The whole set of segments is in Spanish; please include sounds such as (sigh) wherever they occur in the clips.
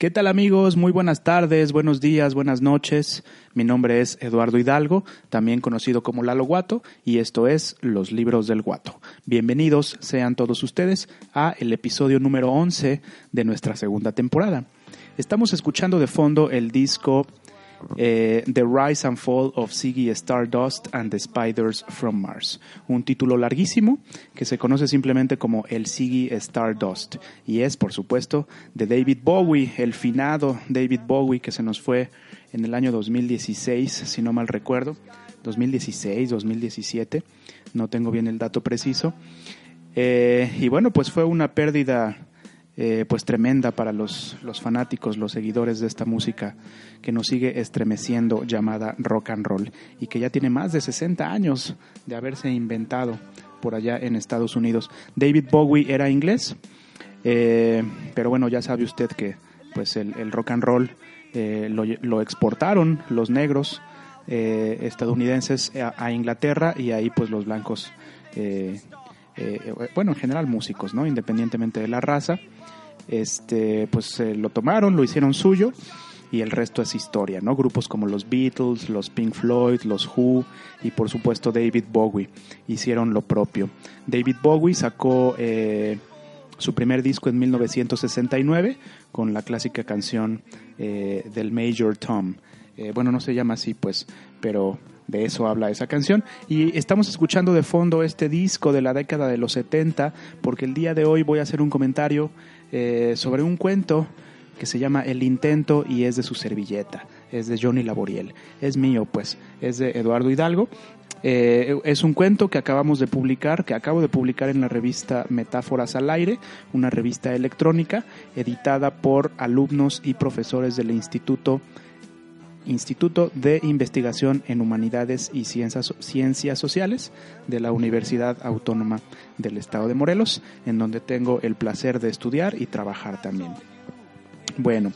¿Qué tal amigos? Muy buenas tardes, buenos días, buenas noches. Mi nombre es Eduardo Hidalgo, también conocido como Lalo Guato, y esto es Los Libros del Guato. Bienvenidos sean todos ustedes a el episodio número 11 de nuestra segunda temporada. Estamos escuchando de fondo el disco eh, The Rise and Fall of Ziggy Stardust and the Spiders from Mars, un título larguísimo que se conoce simplemente como el Ziggy Stardust. Y es, por supuesto, de David Bowie, el finado David Bowie que se nos fue en el año 2016, si no mal recuerdo, 2016, 2017, no tengo bien el dato preciso. Eh, y bueno, pues fue una pérdida eh, pues tremenda para los, los fanáticos, los seguidores de esta música que nos sigue estremeciendo llamada rock and roll y que ya tiene más de 60 años de haberse inventado por allá en Estados Unidos. David Bowie era inglés, eh, pero bueno, ya sabe usted que pues el, rock and roll eh, lo, exportaron los negros estadounidenses a, Inglaterra y ahí pues los blancos bueno, en general músicos, ¿no? Independientemente de la raza, este, pues lo tomaron, lo hicieron suyo y el resto es historia, ¿no? Grupos como los Beatles, los Pink Floyd, los Who y por supuesto David Bowie hicieron lo propio. David Bowie sacó eh, su primer disco en 1969 con la clásica canción eh, del Major Tom. Eh, bueno, no se llama así, pues, pero de eso habla esa canción. Y estamos escuchando de fondo este disco de la década de los 70, porque el día de hoy voy a hacer un comentario eh, sobre un cuento que se llama El Intento y es de su servilleta, es de Johnny Laboriel. Es mío, pues, es de Eduardo Hidalgo. Eh, es un cuento que acabamos de publicar, que acabo de publicar en la revista Metáforas al Aire, una revista electrónica editada por alumnos y profesores del Instituto Instituto de Investigación en Humanidades y Ciencias, Sociales de la Universidad Autónoma del Estado de Morelos, en donde tengo el placer de estudiar y trabajar también. Bueno,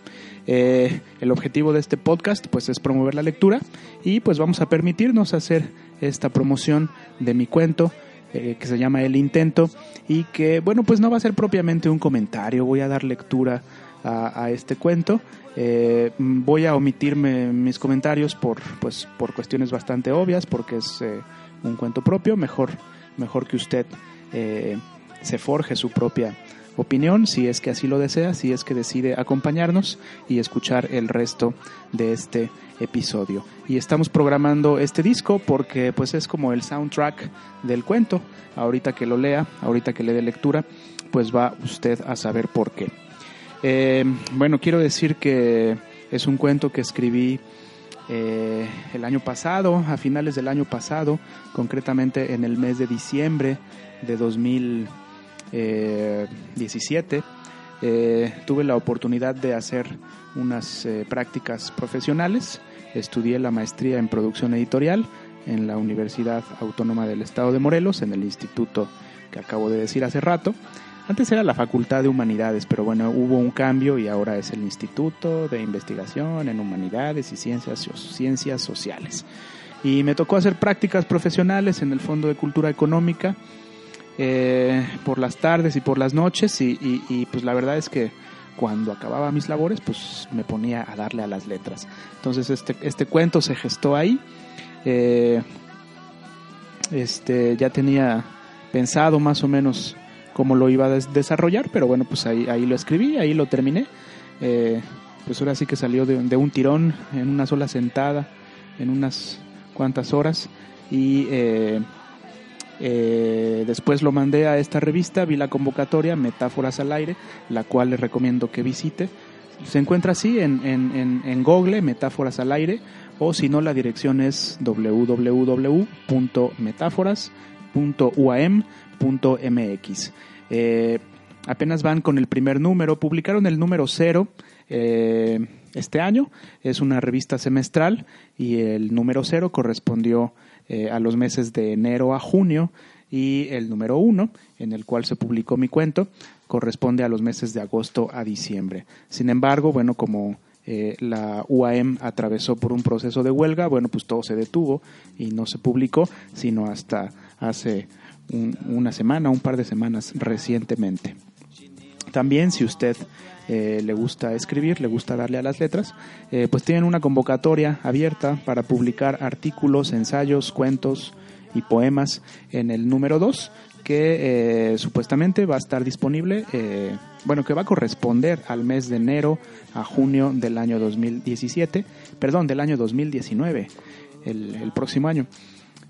eh, el objetivo de este podcast pues es promover la lectura y pues vamos a permitirnos hacer esta promoción de mi cuento eh, que se llama El Intento y que bueno pues no va a ser propiamente un comentario, voy a dar lectura a, este cuento. Eh, voy a omitirme mis comentarios por, pues, por cuestiones bastante obvias, porque es eh, un cuento propio. Mejor, mejor que usted eh, se forje su propia opinión, si es que así lo desea, si es que decide acompañarnos y escuchar el resto de este episodio. Y estamos programando este disco porque pues es como el soundtrack del cuento. Ahorita que lo lea, ahorita que le dé lectura, pues va usted a saber por qué. Eh, bueno, quiero decir que es un cuento que escribí eh, el año pasado, a finales del año pasado, concretamente en el mes de diciembre de 2017. Eh, tuve la oportunidad de hacer unas prácticas profesionales. Estudié la maestría en producción editorial en la Universidad Autónoma del Estado de Morelos, en el instituto que acabo de decir hace rato. Antes era la Facultad de Humanidades, pero bueno, hubo un cambio y ahora es el Instituto de Investigación en Humanidades y Ciencias, Sociales. Y me tocó hacer prácticas profesionales en el Fondo de Cultura Económica eh, por las tardes y por las noches y, pues la verdad es que cuando acababa mis labores pues me ponía a darle a las letras. Entonces este, este cuento se gestó ahí. Eh, este, ya tenía pensado más o menos cómo lo iba a desarrollar, pero bueno, pues ahí, ahí lo escribí, ahí lo terminé. Eh, pues ahora sí que salió de, un tirón, en una sola sentada, en unas cuantas horas. Y eh, eh, después lo mandé a esta revista, vi la convocatoria, Metáforas al Aire, la cual les recomiendo que visite. Se encuentra así en, en, en Google, Metáforas al Aire, o si no, la dirección es www.metáforas.uam.com .mx. Eh, apenas van con el primer número, publicaron el número cero eh, este año, es una revista semestral y el número cero correspondió eh, a los meses de enero a junio y el número uno, en el cual se publicó mi cuento, corresponde a los meses de agosto a diciembre. Sin embargo, bueno, como la UAM atravesó por un proceso de huelga, bueno, pues todo se detuvo y no se publicó, sino hasta hace una semana, un par de semanas recientemente. También si usted eh, le gusta escribir, le gusta darle a las letras, eh, pues tienen una convocatoria abierta para publicar artículos, ensayos, cuentos y poemas en el número 2 que eh, supuestamente va a estar disponible, bueno, que va a corresponder al mes de enero a junio del año 2017, perdón, del año 2019, el, el próximo año.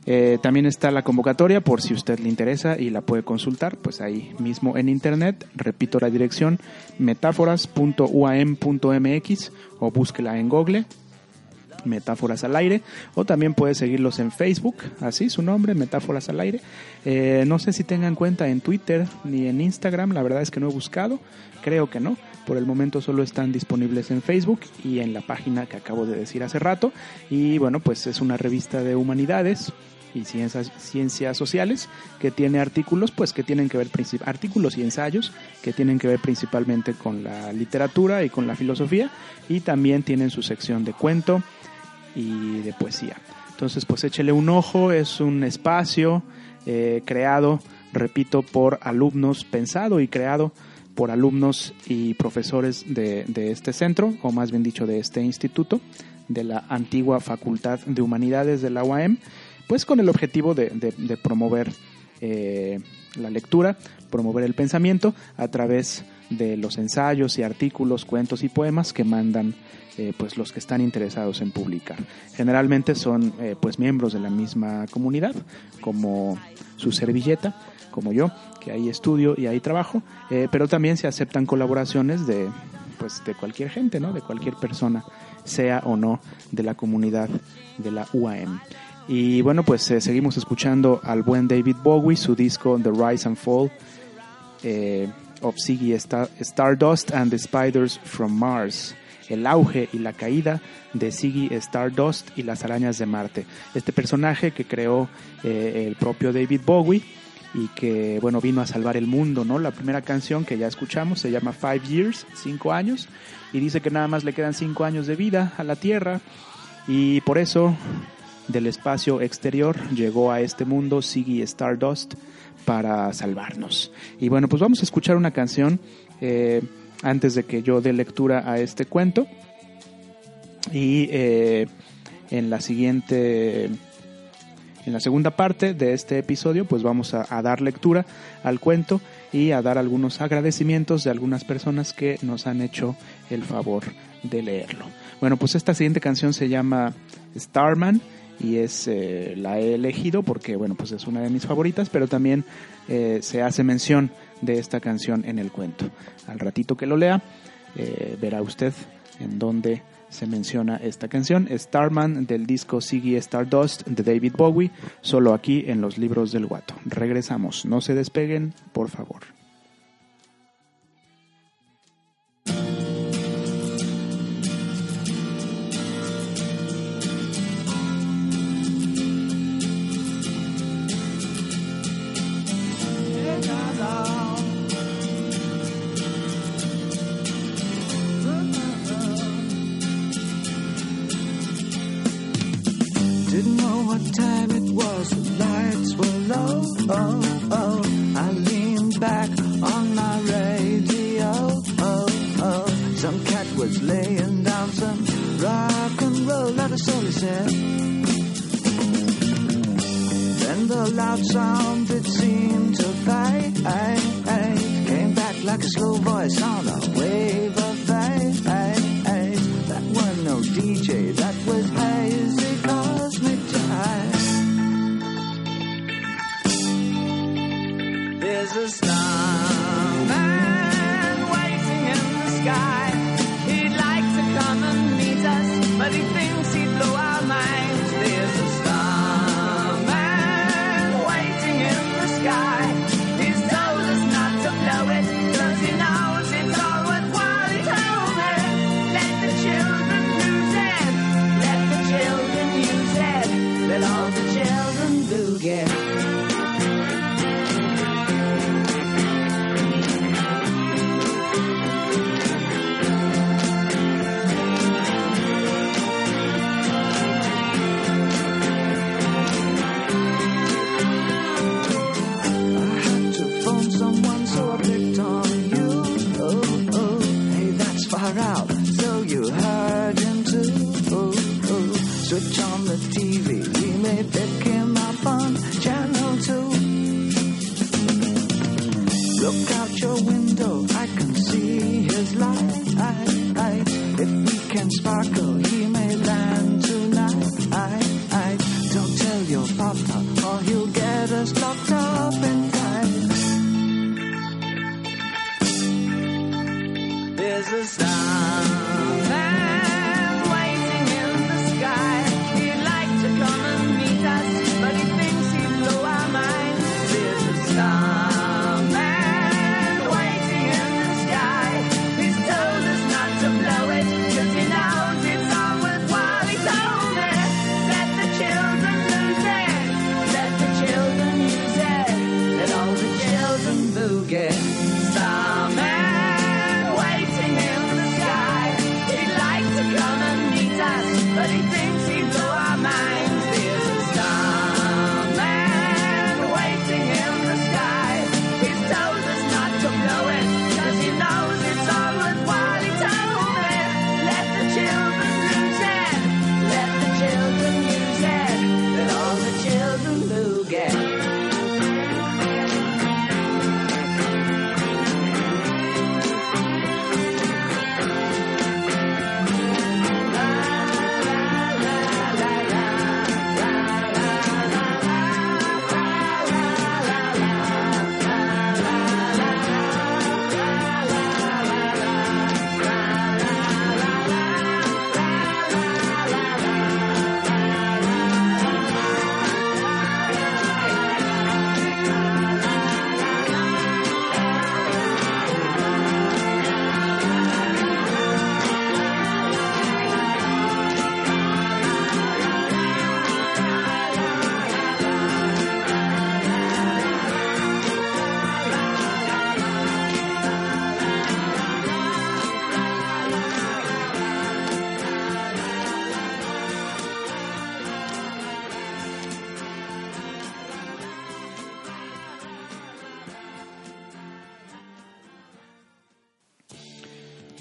Eh, también está la convocatoria por si usted le interesa y la puede consultar, pues ahí mismo en internet. Repito la dirección metáforas.uam.mx o búsquela en Google. Metáforas al aire o también puede seguirlos en Facebook, así su nombre, Metáforas al aire. Eh, no sé si tengan cuenta en Twitter ni en Instagram, la verdad es que no he buscado, creo que no. Por el momento solo están disponibles en Facebook y en la página que acabo de decir hace rato. Y bueno, pues es una revista de humanidades, y ciencias, ciencias sociales que tiene artículos pues que tienen que ver artículos y ensayos que tienen que ver principalmente con la literatura y con la filosofía y también tienen su sección de cuento y de poesía. Entonces pues échele un ojo es un espacio eh, creado repito por alumnos pensado y creado por alumnos y profesores de, de este centro o más bien dicho de este instituto de la antigua Facultad de Humanidades de la UAM pues con el objetivo de, promover eh, la lectura, promover el pensamiento a través de los ensayos y artículos, cuentos y poemas que mandan eh, pues los que están interesados en publicar. Generalmente son eh, pues miembros de la misma comunidad, como su servilleta, como yo, que ahí estudio y ahí trabajo, pero también se aceptan colaboraciones de pues de cualquier gente, ¿no? De cualquier persona, sea o no de la comunidad de la UAM. Y bueno, pues eh, seguimos escuchando al buen David Bowie, su disco The Rise and Fall eh, of Ziggy Stardust and the Spiders from Mars. El auge y la caída de Ziggy Stardust y las arañas de Marte. Este personaje que creó eh, el propio David Bowie y que bueno vino a salvar el mundo, ¿no? La primera canción que ya escuchamos se llama Five Years, cinco años, y dice que nada más le quedan cinco años de vida a la Tierra y por eso del espacio exterior llegó a este mundo Siggy Stardust para salvarnos. Y bueno, pues vamos a escuchar una canción eh, antes de que yo dé lectura a este cuento. Y eh, en la siguiente, en la segunda parte de este episodio, pues vamos a, a, dar lectura al cuento y a dar algunos agradecimientos de algunas personas que nos han hecho el favor de leerlo. Bueno, pues esta siguiente canción se llama Starman y es eh, la he elegido porque bueno pues es una de mis favoritas pero también eh, se hace mención de esta canción en el cuento. Al ratito que lo lea eh, verá usted en dónde se menciona esta canción. Starman del disco Siggy Stardust de David Bowie solo aquí en los libros del guato. Regresamos. No se despeguen por favor Didn't know what time it was, the lights were low. Oh, oh, I leaned back on my radio. Oh, oh, some cat was laying down some rock and roll, not a soul said. Then the loud sound it seemed to fade came back like a slow voice on There's a starman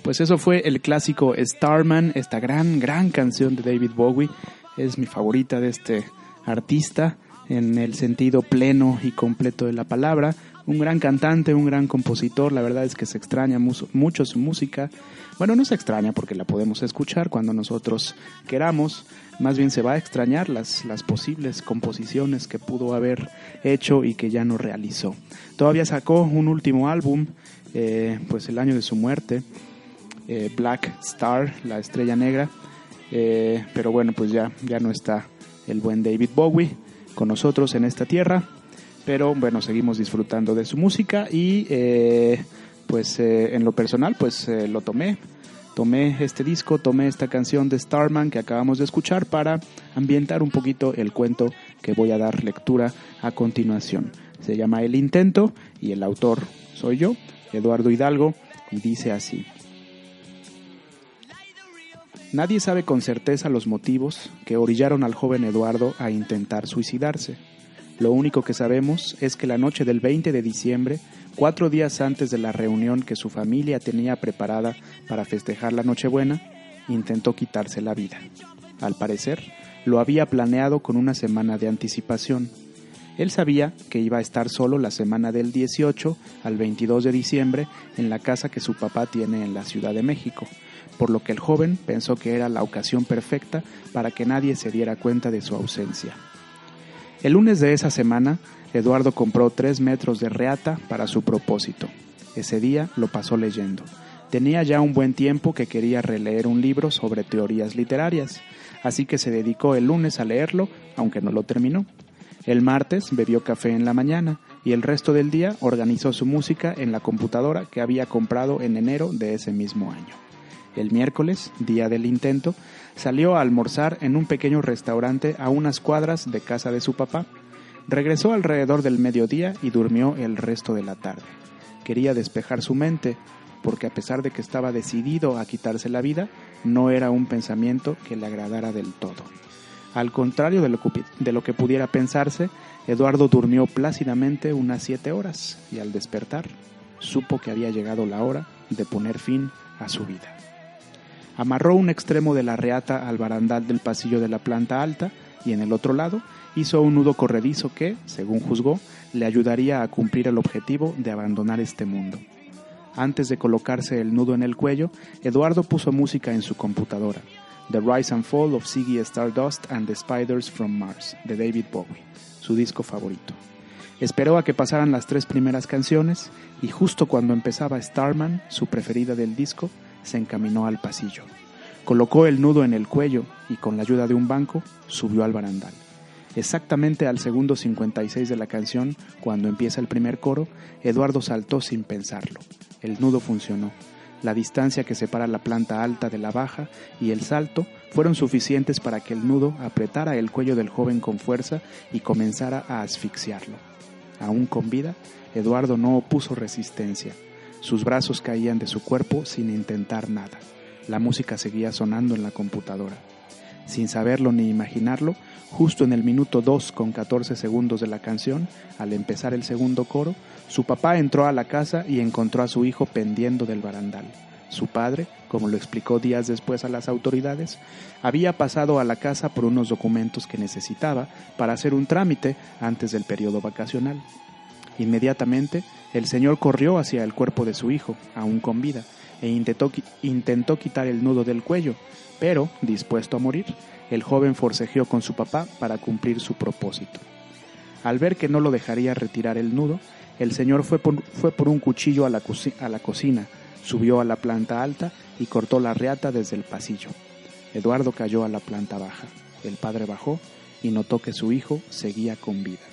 Pues eso fue el clásico Starman, esta gran, gran canción de David Bowie. Es mi favorita de este artista en el sentido pleno y completo de la palabra. Un gran cantante, un gran compositor. La verdad es que se extraña mucho su música. Bueno, no se extraña porque la podemos escuchar cuando nosotros queramos. Más bien se va a extrañar las, las posibles composiciones que pudo haber hecho y que ya no realizó. Todavía sacó un último álbum, eh, pues el año de su muerte. Eh, Black Star, la estrella negra. Eh, pero bueno, pues ya, ya no está el buen David Bowie con nosotros en esta tierra. Pero bueno, seguimos disfrutando de su música y eh, pues en lo personal pues lo tomé. Tomé este disco, tomé esta canción de Starman que acabamos de escuchar para ambientar un poquito el cuento que voy a dar lectura a continuación. Se llama El Intento y el autor soy yo, Eduardo Hidalgo, y dice así. Nadie sabe con certeza los motivos que orillaron al joven Eduardo a intentar suicidarse. Lo único que sabemos es que la noche del 20 de diciembre, cuatro días antes de la reunión que su familia tenía preparada para festejar la Nochebuena, intentó quitarse la vida. Al parecer, lo había planeado con una semana de anticipación. Él sabía que iba a estar solo la semana del 18 al 22 de diciembre en la casa que su papá tiene en la Ciudad de México, por lo que el joven pensó que era la ocasión perfecta para que nadie se diera cuenta de su ausencia. El lunes de esa semana, Eduardo compró tres metros de reata para su propósito. Ese día lo pasó leyendo. Tenía ya un buen tiempo que quería releer un libro sobre teorías literarias, así que se dedicó el lunes a leerlo, aunque no lo terminó. El martes bebió café en la mañana y el resto del día organizó su música en la computadora que había comprado en enero de ese mismo año. El miércoles, día del intento, salió a almorzar en un pequeño restaurante a unas cuadras de casa de su papá. Regresó alrededor del mediodía y durmió el resto de la tarde. Quería despejar su mente, porque a pesar de que estaba decidido a quitarse la vida, no era un pensamiento que le agradara del todo. Al contrario de lo, que, de lo que pudiera pensarse, Eduardo durmió plácidamente unas siete horas y al despertar supo que había llegado la hora de poner fin a su vida. Amarró un extremo de la reata al barandal del pasillo de la planta alta y en el otro lado hizo un nudo corredizo que, según juzgó, le ayudaría a cumplir el objetivo de abandonar este mundo. Antes de colocarse el nudo en el cuello, Eduardo puso música en su computadora. The Rise and Fall of Ziggy Stardust and the Spiders from Mars, de David Bowie, su disco favorito. Esperó a que pasaran las tres primeras canciones y justo cuando empezaba Starman, su preferida del disco, se encaminó al pasillo. Colocó el nudo en el cuello y con la ayuda de un banco subió al barandal. Exactamente al segundo 56 de la canción, cuando empieza el primer coro, Eduardo saltó sin pensarlo. El nudo funcionó. La distancia que separa la planta alta de la baja y el salto fueron suficientes para que el nudo apretara el cuello del joven con fuerza y comenzara a asfixiarlo. Aún con vida, Eduardo no opuso resistencia. Sus brazos caían de su cuerpo sin intentar nada. La música seguía sonando en la computadora. Sin saberlo ni imaginarlo, justo en el minuto 2 con 14 segundos de la canción, al empezar el segundo coro, su papá entró a la casa y encontró a su hijo pendiendo del barandal. Su padre, como lo explicó días después a las autoridades, había pasado a la casa por unos documentos que necesitaba para hacer un trámite antes del periodo vacacional. Inmediatamente, el señor corrió hacia el cuerpo de su hijo, aún con vida, e intentó, intentó quitar el nudo del cuello, pero, dispuesto a morir, el joven forcejeó con su papá para cumplir su propósito. Al ver que no lo dejaría retirar el nudo, el señor fue por, fue por un cuchillo a la, a la cocina, subió a la planta alta y cortó la reata desde el pasillo. Eduardo cayó a la planta baja. El padre bajó y notó que su hijo seguía con vida.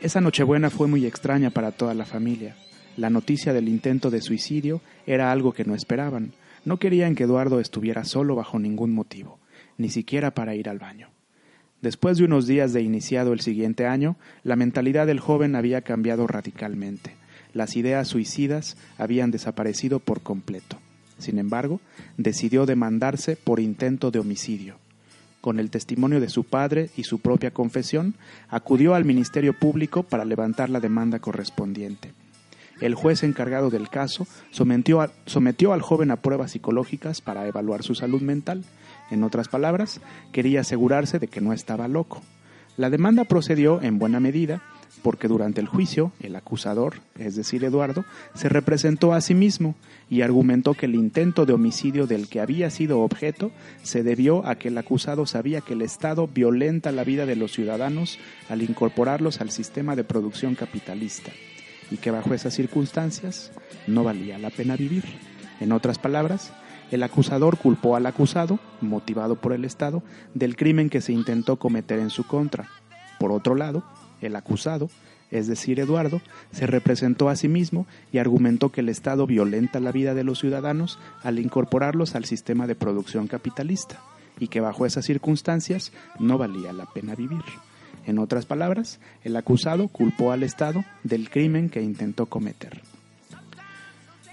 Esa Nochebuena fue muy extraña para toda la familia. La noticia del intento de suicidio era algo que no esperaban. No querían que Eduardo estuviera solo bajo ningún motivo, ni siquiera para ir al baño. Después de unos días de iniciado el siguiente año, la mentalidad del joven había cambiado radicalmente. Las ideas suicidas habían desaparecido por completo. Sin embargo, decidió demandarse por intento de homicidio. Con el testimonio de su padre y su propia confesión, acudió al Ministerio Público para levantar la demanda correspondiente. El juez encargado del caso sometió, sometió al joven a pruebas psicológicas para evaluar su salud mental. En otras palabras, quería asegurarse de que no estaba loco. La demanda procedió en buena medida porque durante el juicio el acusador, es decir, Eduardo, se representó a sí mismo y argumentó que el intento de homicidio del que había sido objeto se debió a que el acusado sabía que el Estado violenta la vida de los ciudadanos al incorporarlos al sistema de producción capitalista y que bajo esas circunstancias no valía la pena vivir. En otras palabras, el acusador culpó al acusado, motivado por el Estado, del crimen que se intentó cometer en su contra. Por otro lado, el acusado, es decir, Eduardo, se representó a sí mismo y argumentó que el Estado violenta la vida de los ciudadanos al incorporarlos al sistema de producción capitalista y que bajo esas circunstancias no valía la pena vivir. En otras palabras, el acusado culpó al Estado del crimen que intentó cometer.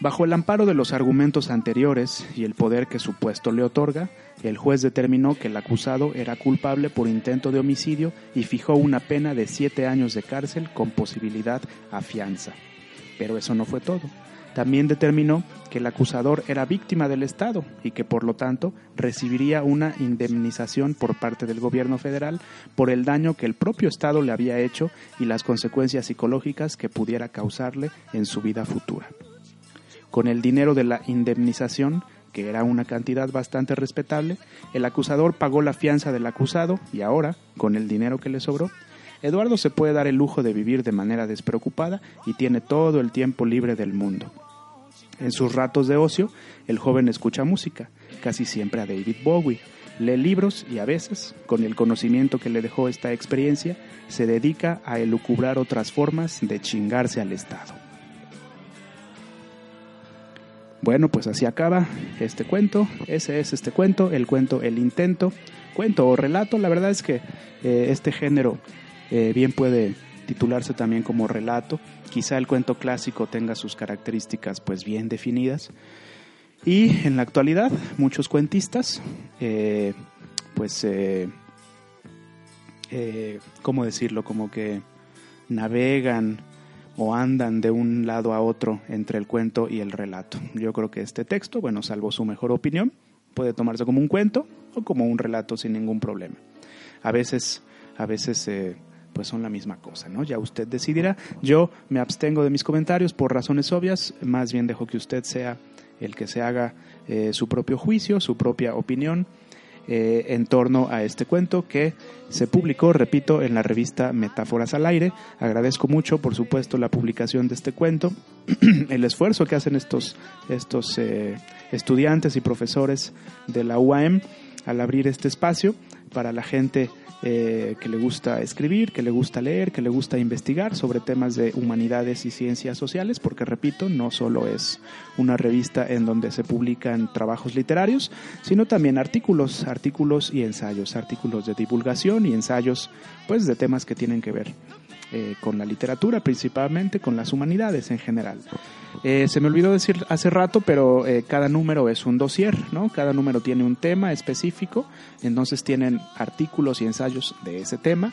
Bajo el amparo de los argumentos anteriores y el poder que su puesto le otorga, el juez determinó que el acusado era culpable por intento de homicidio y fijó una pena de siete años de cárcel con posibilidad a fianza. Pero eso no fue todo. También determinó que el acusador era víctima del Estado y que por lo tanto recibiría una indemnización por parte del gobierno federal por el daño que el propio Estado le había hecho y las consecuencias psicológicas que pudiera causarle en su vida futura. Con el dinero de la indemnización, que era una cantidad bastante respetable, el acusador pagó la fianza del acusado y ahora, con el dinero que le sobró, Eduardo se puede dar el lujo de vivir de manera despreocupada y tiene todo el tiempo libre del mundo. En sus ratos de ocio, el joven escucha música, casi siempre a David Bowie, lee libros y a veces, con el conocimiento que le dejó esta experiencia, se dedica a elucubrar otras formas de chingarse al Estado. Bueno, pues así acaba este cuento. Ese es este cuento, el cuento El Intento. Cuento o relato, la verdad es que eh, este género eh, bien puede titularse también como relato. Quizá el cuento clásico tenga sus características pues bien definidas. Y en la actualidad muchos cuentistas eh, pues, ¿cómo decirlo? Como que navegan o andan de un lado a otro entre el cuento y el relato. Yo creo que este texto, bueno, salvo su mejor opinión, puede tomarse como un cuento o como un relato sin ningún problema. A veces, a veces eh, pues son la misma cosa, ¿no? Ya usted decidirá. Yo me abstengo de mis comentarios por razones obvias, más bien dejo que usted sea el que se haga eh, su propio juicio, su propia opinión eh, en torno a este cuento que se publicó, repito, en la revista Metáforas al Aire. Agradezco mucho, por supuesto, la publicación de este cuento, (clears throat) el esfuerzo que hacen estos, estos eh, estudiantes y profesores de la UAM al abrir este espacio para la gente eh, que le gusta escribir, que le gusta leer, que le gusta investigar sobre temas de humanidades y ciencias sociales, porque repito, no solo es una revista en donde se publican trabajos literarios, sino también artículos, artículos y ensayos, artículos de divulgación y ensayos pues de temas que tienen que ver eh, con la literatura principalmente, con las humanidades en general. Eh, se me olvidó decir hace rato, pero eh, cada número es un dossier, ¿no? Cada número tiene un tema específico, entonces tienen artículos y ensayos de ese tema,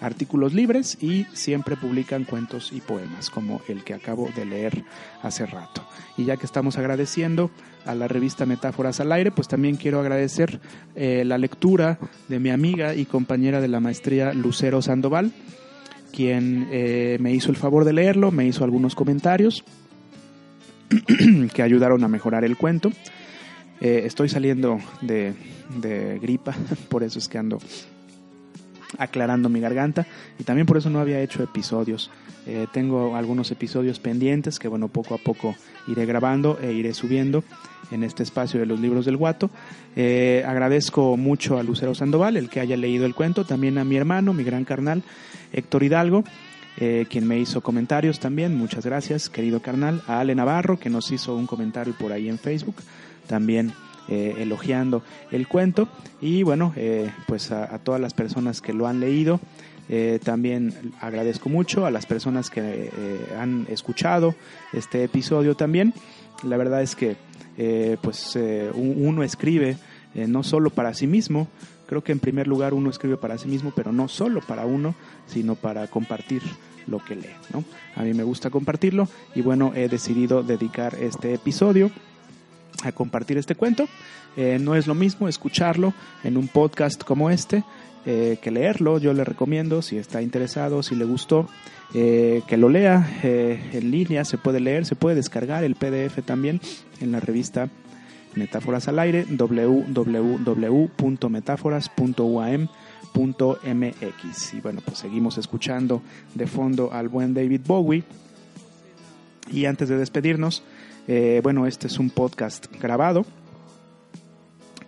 artículos libres y siempre publican cuentos y poemas, como el que acabo de leer hace rato. Y ya que estamos agradeciendo a la revista Metáforas al Aire, pues también quiero agradecer la lectura de mi amiga y compañera de la maestría Lucero Sandoval, quien eh, me hizo el favor de leerlo, me hizo algunos comentarios (clears throat) que ayudaron a mejorar el cuento. Eh, estoy saliendo de, de, gripa, (laughs) por eso es que ando aclarando mi garganta. Y también por eso no había hecho episodios. Eh, tengo algunos episodios pendientes que bueno, poco a poco iré grabando e iré subiendo en este espacio de los libros del Guato. Eh, agradezco mucho a Lucero Sandoval, el que haya leído el cuento, también a mi hermano, mi gran carnal, Héctor Hidalgo, eh, quien me hizo comentarios también, muchas gracias, querido carnal, a Ale Navarro, que nos hizo un comentario por ahí en Facebook, también eh, elogiando el cuento, y bueno, eh, pues a, todas las personas que lo han leído. Eh, también agradezco mucho a las personas que han escuchado este episodio también. La verdad es que pues uno escribe no solo para sí mismo, creo que en primer lugar uno escribe para sí mismo, pero no solo para uno, sino para compartir lo que lee. ¿no? A mí me gusta compartirlo y bueno, he decidido dedicar este episodio a compartir este cuento. Eh, no es lo mismo escucharlo en un podcast como este eh, que leerlo. Yo le recomiendo, si está interesado, si le gustó, eh, que lo lea en línea. Se puede leer, se puede descargar el PDF también en la revista Metáforas al Aire, www.metáforas.uam.mx. Y bueno, pues seguimos escuchando de fondo al buen David Bowie. Y antes de despedirnos, eh, bueno, este es un podcast grabado,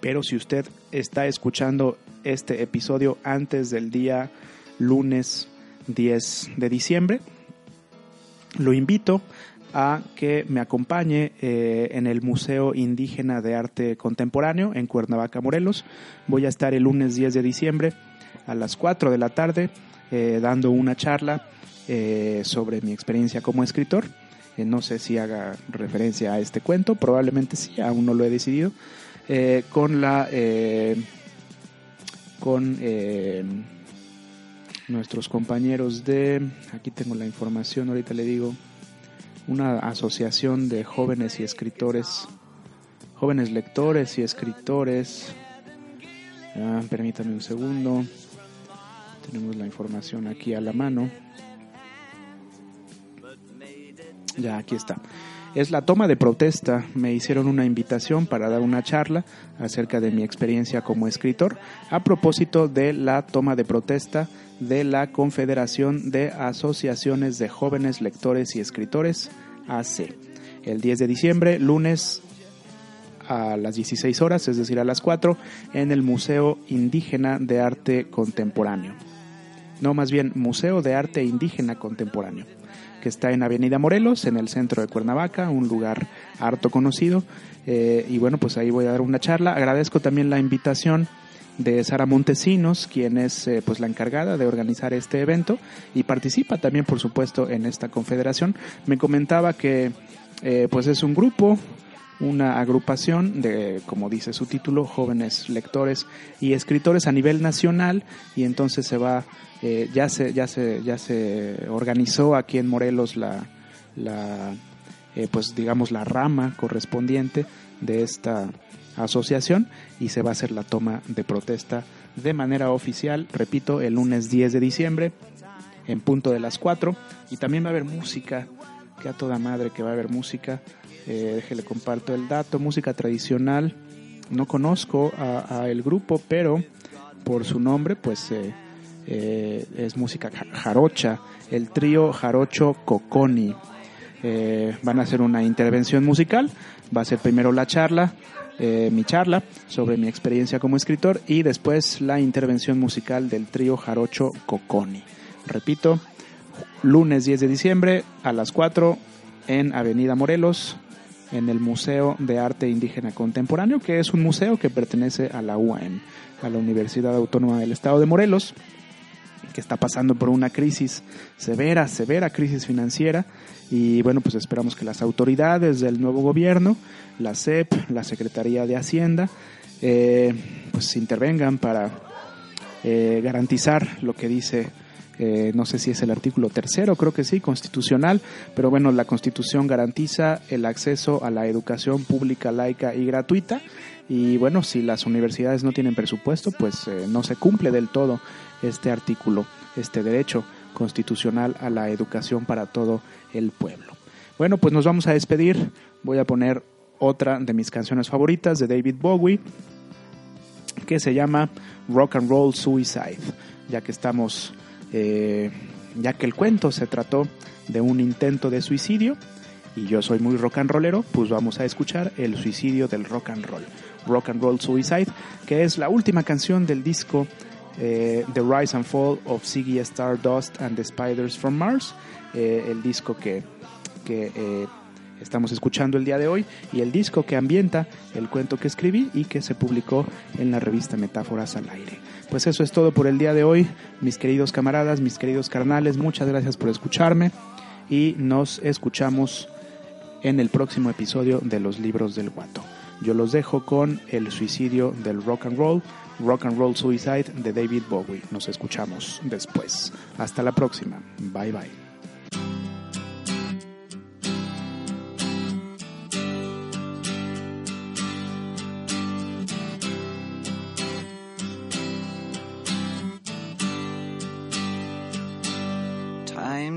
pero si usted está escuchando este episodio antes del día lunes 10 de diciembre, lo invito a que me acompañe eh, en el Museo Indígena de Arte Contemporáneo en Cuernavaca, Morelos. Voy a estar el lunes 10 de diciembre a las 4 de la tarde eh, dando una charla eh, sobre mi experiencia como escritor. Eh, no sé si haga referencia a este cuento, probablemente sí, aún no lo he decidido. con la. con nuestros compañeros de. Aquí tengo la información, ahorita le digo una asociación de jóvenes y escritores, jóvenes lectores y escritores. Ah, permítame un segundo. Tenemos la información aquí a la mano. Ya, aquí está. Es la toma de protesta. Me hicieron una invitación para dar una charla acerca de mi experiencia como escritor a propósito de la toma de protesta de la Confederación de Asociaciones de Jóvenes Lectores y Escritores, AC. El 10 de diciembre, lunes a las 16 horas, es decir, a las 4, en el Museo Indígena de Arte Contemporáneo. No, más bien Museo de Arte Indígena Contemporáneo, que está en Avenida Morelos, en el centro de Cuernavaca, un lugar harto conocido. Eh, y bueno, pues ahí voy a dar una charla. Agradezco también la invitación de Sara Montesinos, quien es eh, pues la encargada de organizar este evento y participa también, por supuesto, en esta confederación. Me comentaba que eh, pues es un grupo una agrupación de, como dice su título, jóvenes lectores y escritores a nivel nacional y entonces se va, eh, ya se, ya se, ya se organizó aquí en Morelos la, la eh, pues digamos la rama correspondiente de esta asociación y se va a hacer la toma de protesta de manera oficial, repito, el lunes 10 de diciembre en punto de las 4 y también va a haber música, que a toda madre que va a haber música, eh, déjele comparto el dato, música tradicional, no conozco a, el grupo, pero por su nombre pues eh, eh, es música ja- jarocha, el trío jarocho Coconi. Eh, van a hacer una intervención musical, va a ser primero la charla, mi charla sobre mi experiencia como escritor y después la intervención musical del trío jarocho Coconi. Repito, lunes 10 de diciembre a las 4 en Avenida Morelos, en el Museo de Arte Indígena Contemporáneo, que es un museo que pertenece a la UAM, a la Universidad Autónoma del Estado de Morelos, que está pasando por una crisis severa, severa crisis financiera. Y bueno, pues esperamos que las autoridades del nuevo gobierno, la SEP, la Secretaría de Hacienda, eh, pues intervengan para eh, garantizar lo que dice, eh, no sé si es el artículo tercero, creo que sí, constitucional, pero bueno, la constitución garantiza el acceso a la educación pública, laica y gratuita. Y bueno, si las universidades no tienen presupuesto, pues eh, no se cumple del todo este artículo, este derecho constitucional a la educación para todo el pueblo. Bueno, pues nos vamos a despedir. Voy a poner otra de mis canciones favoritas de David Bowie que se llama Rock and Roll Suicide, ya que estamos, eh, ya que el cuento se trató de un intento de suicidio y yo soy muy rock and rollero, pues vamos a escuchar el suicidio del rock and roll, Rock and Roll Suicide, que es la última canción del disco eh, The Rise and Fall of Ziggy Stardust and the Spiders from Mars, eh, el disco que, que estamos escuchando el día de hoy y el disco que ambienta el cuento que escribí y que se publicó en la revista Metáforas al Aire. Pues eso es todo por el día de hoy, mis queridos camaradas, mis queridos carnales, muchas gracias por escucharme y nos escuchamos en el próximo episodio de Los Libros del Guato. Yo los dejo con el suicidio del rock and roll, Rock and Roll Suicide de David Bowie. Nos escuchamos después. Hasta la próxima. Bye bye.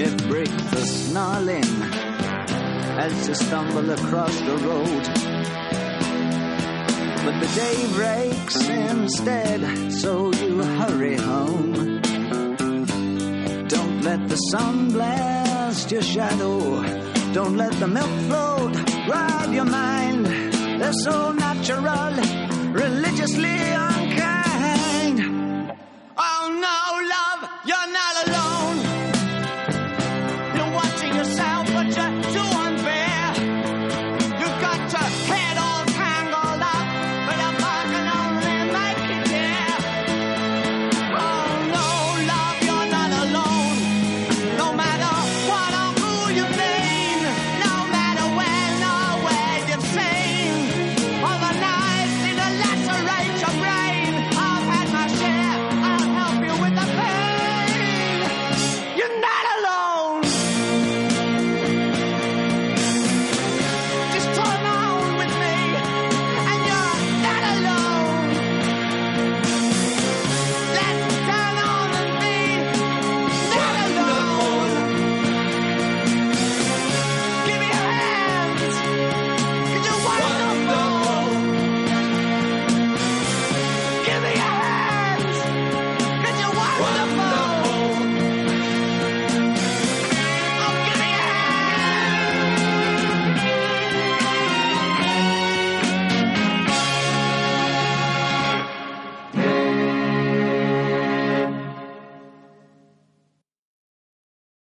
Ship break the snarling as you stumble across the road. But the day breaks instead, so you hurry home. Don't let the sun blast your shadow. Don't let the milk float rob your mind. They're so natural, religiously